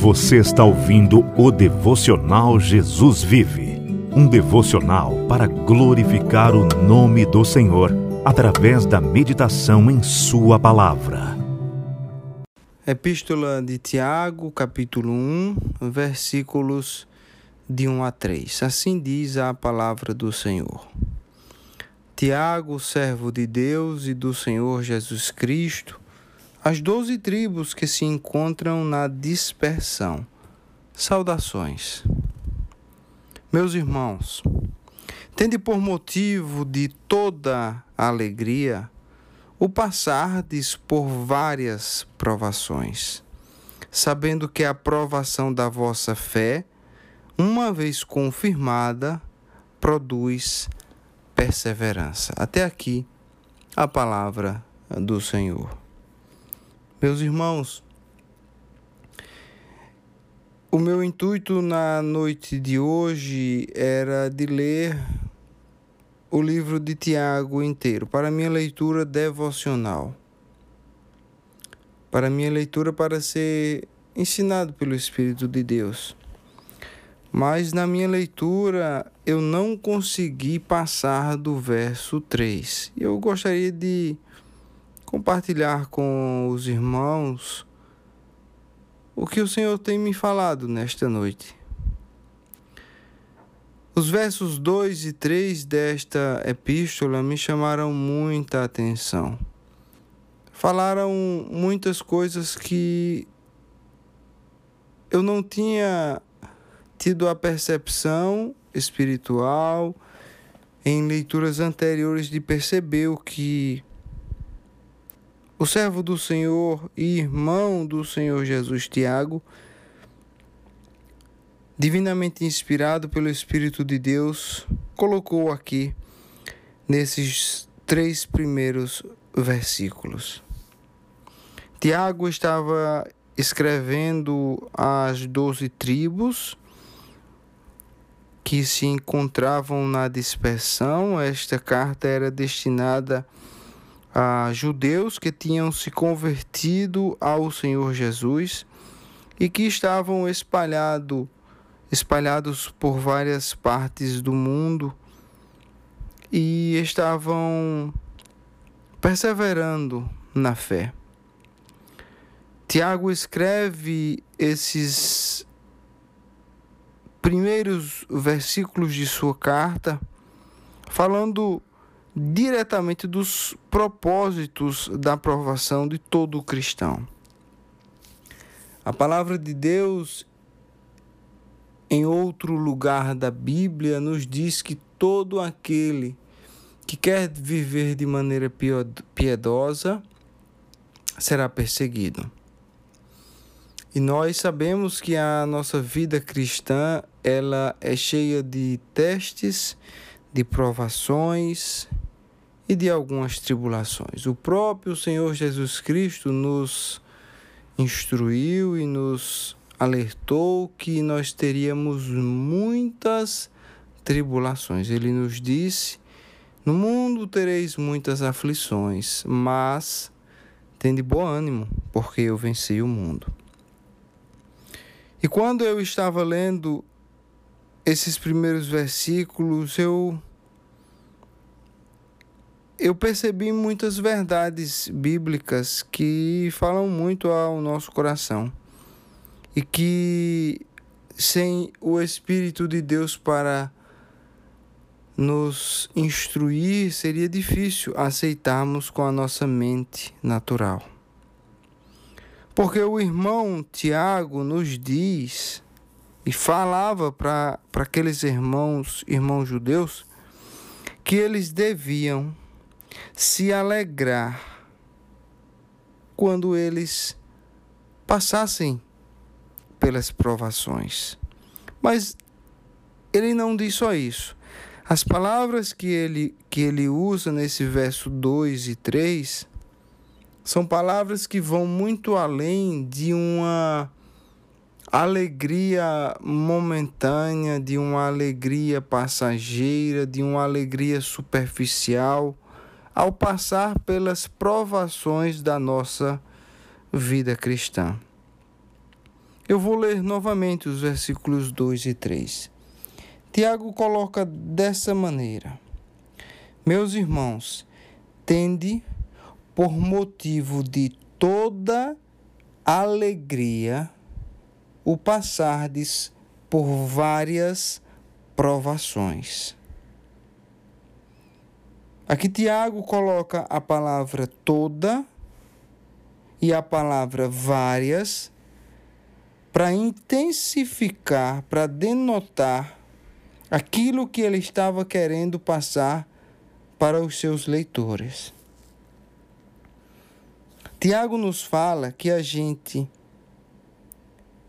Você está ouvindo o devocional Jesus Vive um devocional para glorificar o nome do Senhor através da meditação em Sua palavra. Epístola de Tiago, capítulo 1, versículos de 1 a 3. Assim diz a palavra do Senhor. Tiago, servo de Deus e do Senhor Jesus Cristo, as doze tribos que se encontram na dispersão. Saudações. Meus irmãos, tende por motivo de toda alegria o passardes por várias provações, sabendo que a provação da vossa fé, uma vez confirmada, produz perseverança. Até aqui a palavra do Senhor. Meus irmãos, o meu intuito na noite de hoje era de ler o livro de Tiago inteiro, para minha leitura devocional. Para minha leitura para ser ensinado pelo Espírito de Deus. Mas na minha leitura eu não consegui passar do verso 3. Eu gostaria de compartilhar com os irmãos o que o Senhor tem me falado nesta noite. Os versos 2 e 3 desta epístola me chamaram muita atenção. Falaram muitas coisas que eu não tinha tido a percepção espiritual em leituras anteriores de perceber o que o servo do Senhor e irmão do Senhor Jesus Tiago divinamente inspirado pelo Espírito de Deus, colocou aqui nesses três primeiros versículos. Tiago estava escrevendo às doze tribos que se encontravam na dispersão. Esta carta era destinada a judeus que tinham se convertido ao Senhor Jesus e que estavam espalhado espalhados por várias partes do mundo e estavam perseverando na fé. Tiago escreve esses primeiros versículos de sua carta falando diretamente dos propósitos da aprovação de todo cristão. A palavra de Deus em outro lugar da Bíblia, nos diz que todo aquele que quer viver de maneira piedosa será perseguido. E nós sabemos que a nossa vida cristã, ela é cheia de testes, de provações e de algumas tribulações. O próprio Senhor Jesus Cristo nos instruiu e nos alertou que nós teríamos muitas tribulações. Ele nos disse: No mundo tereis muitas aflições, mas tende bom ânimo, porque eu venci o mundo. E quando eu estava lendo esses primeiros versículos, eu eu percebi muitas verdades bíblicas que falam muito ao nosso coração e que sem o Espírito de Deus para nos instruir, seria difícil aceitarmos com a nossa mente natural. Porque o irmão Tiago nos diz e falava para aqueles irmãos, irmãos judeus, que eles deviam se alegrar quando eles passassem pelas provações. Mas ele não diz só isso. As palavras que ele, que ele usa nesse verso 2 e 3 são palavras que vão muito além de uma alegria momentânea, de uma alegria passageira, de uma alegria superficial, ao passar pelas provações da nossa vida cristã. Eu vou ler novamente os versículos 2 e 3. Tiago coloca dessa maneira: Meus irmãos, tende por motivo de toda alegria o passardes por várias provações. Aqui Tiago coloca a palavra toda e a palavra várias para intensificar, para denotar aquilo que ele estava querendo passar para os seus leitores. Tiago nos fala que a gente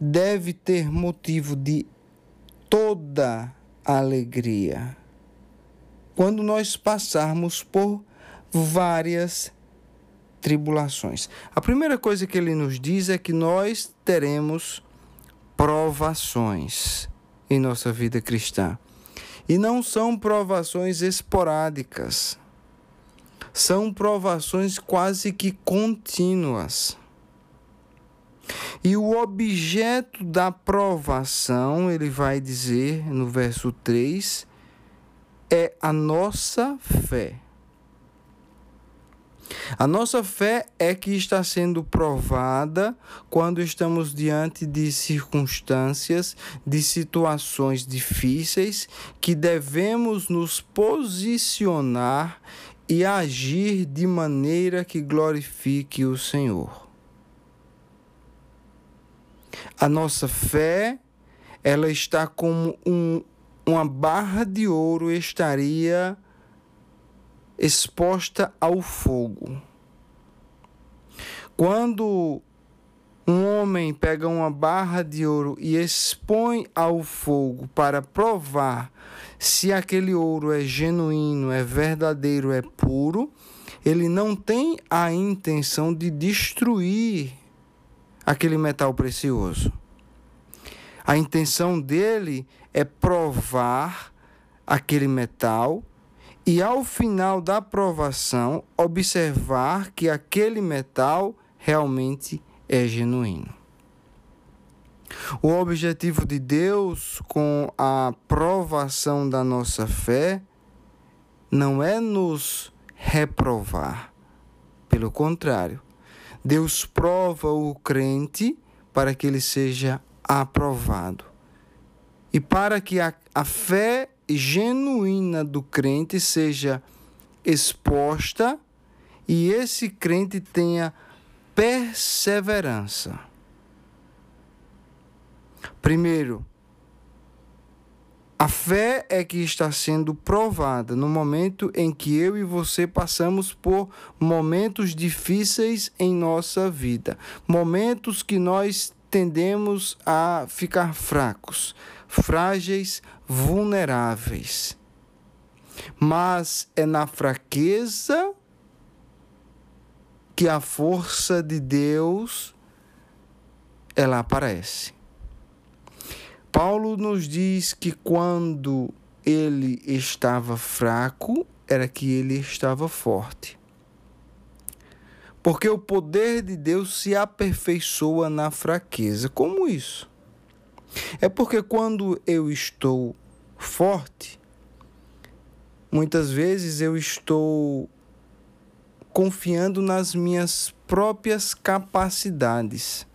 deve ter motivo de toda alegria quando nós passarmos por várias tribulações. A primeira coisa que ele nos diz é que nós teremos provações em nossa vida cristã. E não são provações esporádicas. São provações quase que contínuas. E o objeto da provação, ele vai dizer no verso 3, é a nossa fé. A nossa fé é que está sendo provada quando estamos diante de circunstâncias, de situações difíceis, que devemos nos posicionar e agir de maneira que glorifique o Senhor. A nossa fé, ela está como um, uma barra de ouro estaria exposta ao fogo. Quando um homem pega uma barra de ouro e expõe ao fogo para provar se aquele ouro é genuíno, é verdadeiro, é puro, ele não tem a intenção de destruir aquele metal precioso. A intenção dele é provar aquele metal e ao final da provação observar que aquele metal realmente é genuíno. O objetivo de Deus com a provação da nossa fé não é nos reprovar. Pelo contrário, Deus prova o crente para que ele seja aprovado. E para que a, a fé genuína do crente seja exposta e esse crente tenha perseverança. Primeiro, a fé é que está sendo provada no momento em que eu e você passamos por momentos difíceis em nossa vida, momentos que nós tendemos a ficar fracos, frágeis, vulneráveis. Mas é na fraqueza que a força de Deus ela aparece. Paulo nos diz que quando ele estava fraco, era que ele estava forte. Porque o poder de Deus se aperfeiçoa na fraqueza. Como isso? É porque quando eu estou forte, muitas vezes eu estou confiando nas minhas próprias capacidades,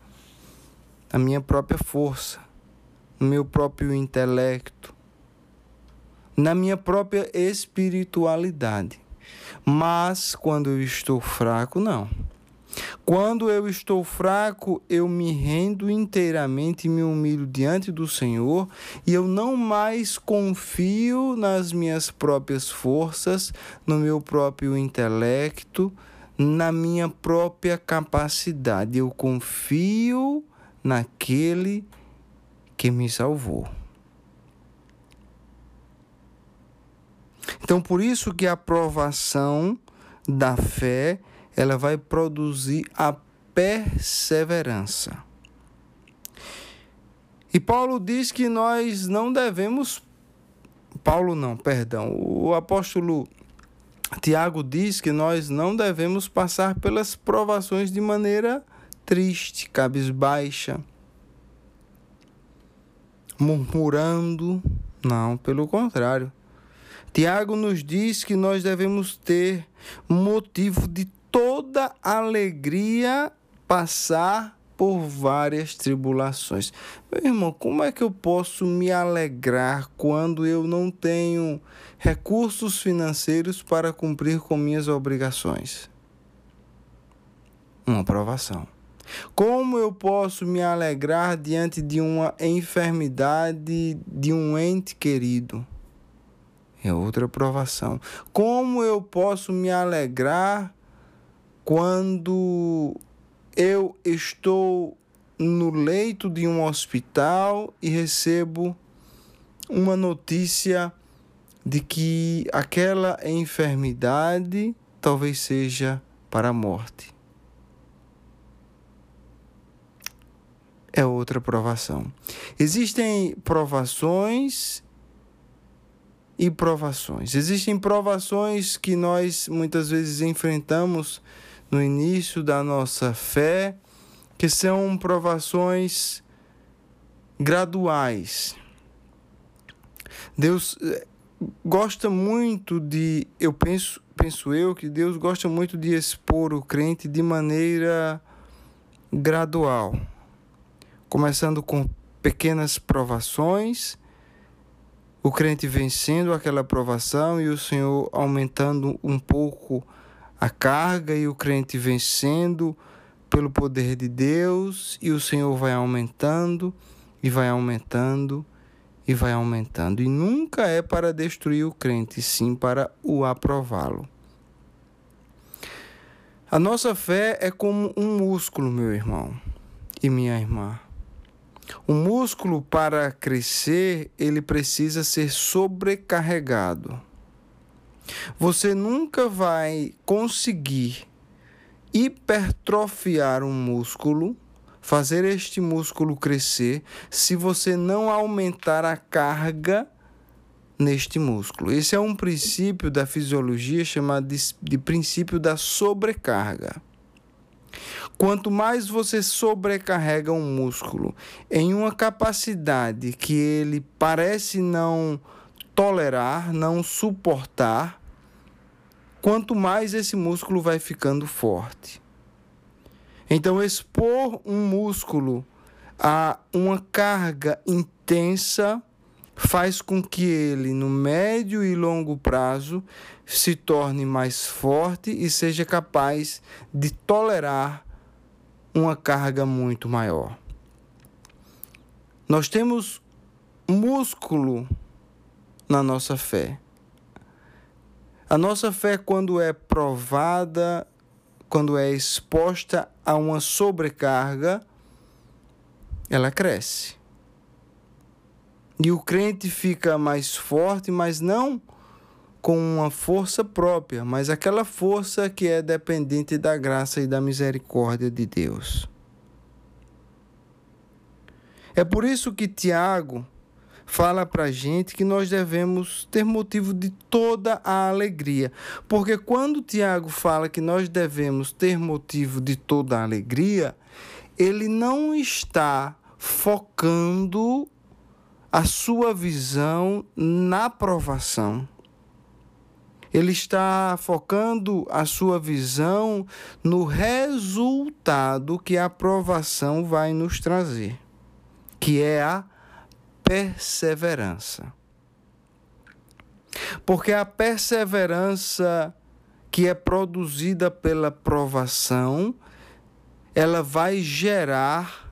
na minha própria força, no meu próprio intelecto, na minha própria espiritualidade. Mas quando eu estou fraco, não. Quando eu estou fraco, eu me rendo inteiramente e me humilho diante do Senhor, e eu não mais confio nas minhas próprias forças, no meu próprio intelecto, na minha própria capacidade. Eu confio naquele que me salvou. Então, por isso que a aprovação da fé ela vai produzir a perseverança. E Paulo diz que nós não devemos. Paulo não, perdão. O apóstolo Tiago diz que nós não devemos passar pelas provações de maneira triste, cabisbaixa. murmurando. Não, pelo contrário. Tiago nos diz que nós devemos ter motivo de toda alegria passar por várias tribulações. Meu irmão, como é que eu posso me alegrar quando eu não tenho recursos financeiros para cumprir com minhas obrigações? Uma provação. Como eu posso me alegrar diante de uma enfermidade de um ente querido? É outra provação. Como eu posso me alegrar quando eu estou no leito de um hospital e recebo uma notícia de que aquela enfermidade talvez seja para a morte. É outra provação. Existem provações e provações. Existem provações que nós muitas vezes enfrentamos no início da nossa fé, que são provações graduais. Deus eh, gosta muito de, eu penso, penso eu que Deus gosta muito de expor o crente de maneira gradual, começando com pequenas provações, o crente vencendo aquela provação e o Senhor aumentando um pouco a carga e o crente vencendo pelo poder de Deus e o Senhor vai aumentando e vai aumentando e vai aumentando. E nunca é para destruir o crente, sim para o aprová-lo. A nossa fé é como um músculo, meu irmão e minha irmã. O músculo, para crescer, ele precisa ser sobrecarregado. Você nunca vai conseguir hipertrofiar um músculo, fazer este músculo crescer, se você não aumentar a carga neste músculo. Esse é um princípio da fisiologia chamado de, de princípio da sobrecarga. Quanto mais você sobrecarrega um músculo em uma capacidade que ele parece não tolerar, não suportar, quanto mais esse músculo vai ficando forte. Então, expor um músculo a uma carga intensa faz com que ele, no médio e longo prazo, se torne mais forte e seja capaz de tolerar uma carga muito maior. Nós temos músculo na nossa fé. A nossa fé, quando é provada, quando é exposta a uma sobrecarga, ela cresce. E o crente fica mais forte, mas não com uma força própria, mas aquela força que é dependente da graça e da misericórdia de Deus. É por isso que Tiago fala para a gente que nós devemos ter motivo de toda a alegria. Porque quando Tiago fala que nós devemos ter motivo de toda a alegria, ele não está focando a sua visão na provação. Ele está focando a sua visão no resultado que a aprovação vai nos trazer, que é a perseverança. Porque a perseverança que é produzida pela provação, ela vai gerar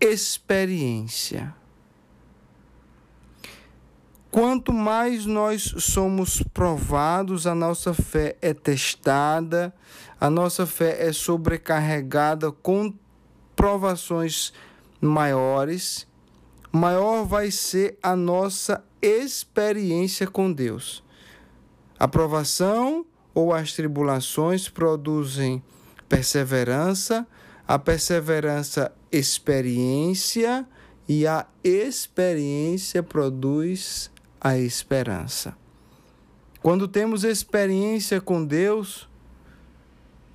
experiência. Quanto mais nós somos provados, a nossa fé é testada, a nossa fé é sobrecarregada com provações maiores, maior vai ser a nossa experiência com Deus. A provação ou as tribulações produzem perseverança, a perseverança, experiência, e a experiência produz a esperança. Quando temos experiência com Deus,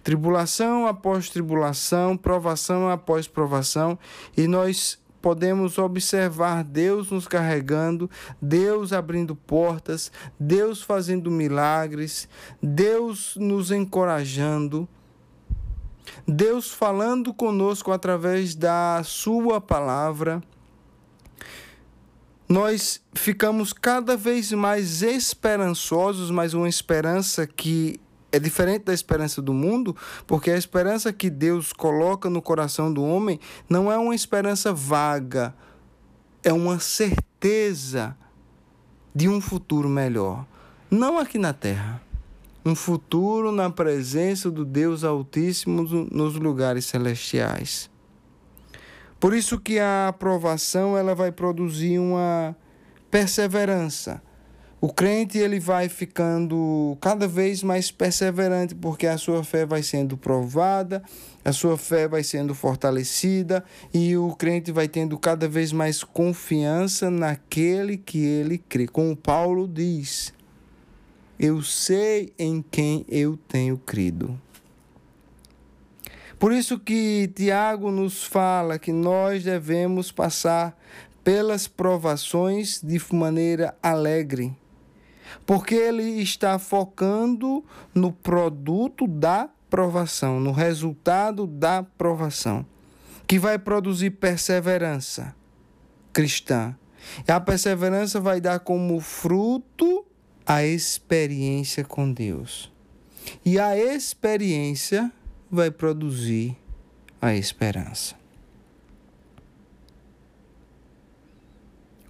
tribulação após tribulação, provação após provação, e nós podemos observar Deus nos carregando, Deus abrindo portas, Deus fazendo milagres, Deus nos encorajando, Deus falando conosco através da Sua palavra. Nós ficamos cada vez mais esperançosos, mas uma esperança que é diferente da esperança do mundo, porque a esperança que Deus coloca no coração do homem não é uma esperança vaga, é uma certeza de um futuro melhor. Não aqui na terra, um futuro na presença do Deus Altíssimo nos lugares celestiais. Por isso que a aprovação ela vai produzir uma perseverança o crente ele vai ficando cada vez mais perseverante, porque a sua fé vai sendo provada, a sua fé vai sendo fortalecida e o crente vai tendo cada vez mais confiança naquele que ele crê. Como Paulo diz: Eu sei em quem eu tenho crido. Por isso que Tiago nos fala que nós devemos passar pelas provações de maneira alegre porque ele está focando no produto da provação, no resultado da provação, que vai produzir perseverança cristã. E a perseverança vai dar como fruto a experiência com Deus. E a experiência vai produzir a esperança.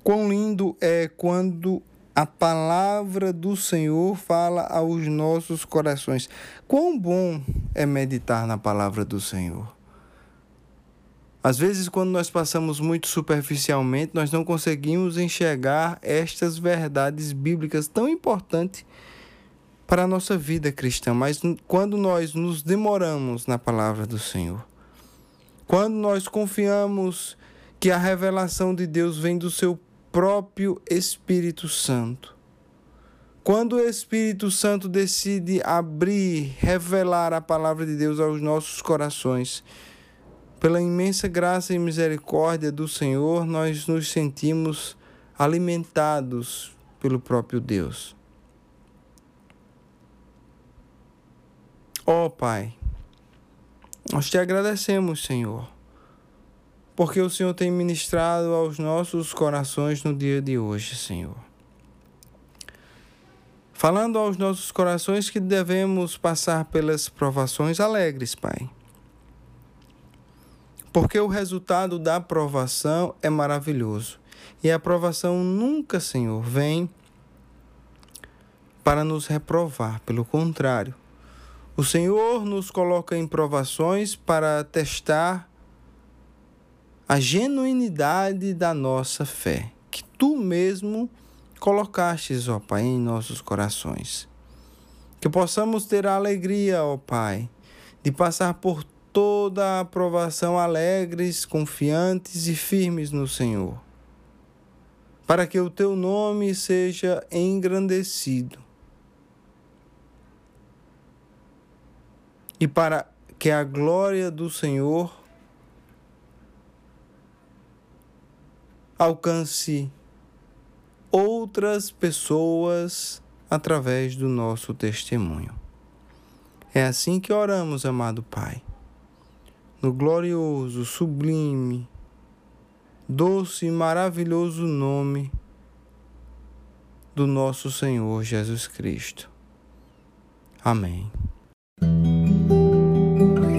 Quão lindo é quando a palavra do Senhor fala aos nossos corações. Quão bom é meditar na palavra do Senhor. Às vezes, quando nós passamos muito superficialmente, nós não conseguimos enxergar estas verdades bíblicas tão importantes para a nossa vida cristã. Mas quando nós nos demoramos na palavra do Senhor, quando nós confiamos que a revelação de Deus vem do seu próprio Espírito Santo. Quando o Espírito Santo decide abrir, revelar a palavra de Deus aos nossos corações, pela imensa graça e misericórdia do Senhor, nós nos sentimos alimentados pelo próprio Deus. Ó oh, Pai, nós te agradecemos, Senhor, porque o Senhor tem ministrado aos nossos corações no dia de hoje, Senhor. Falando aos nossos corações que devemos passar pelas provações alegres, Pai. Porque o resultado da provação é maravilhoso. E a provação nunca, Senhor, vem para nos reprovar, pelo contrário. O Senhor nos coloca em provações para testar a genuinidade da nossa fé, que tu mesmo colocastes, ó Pai, em nossos corações. Que possamos ter a alegria, ó Pai, de passar por toda a aprovação alegres, confiantes e firmes no Senhor, para que o teu nome seja engrandecido e para que a glória do Senhor alcance outras pessoas através do nosso testemunho. É assim que oramos, amado Pai, no glorioso, sublime, doce e maravilhoso nome do nosso Senhor Jesus Cristo. Amém.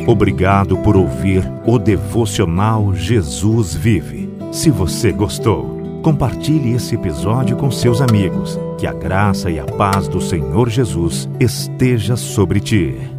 Obrigado por ouvir o devocional Jesus Vive. Se você gostou, compartilhe esse episódio com seus amigos. Que a graça e a paz do Senhor Jesus esteja sobre ti.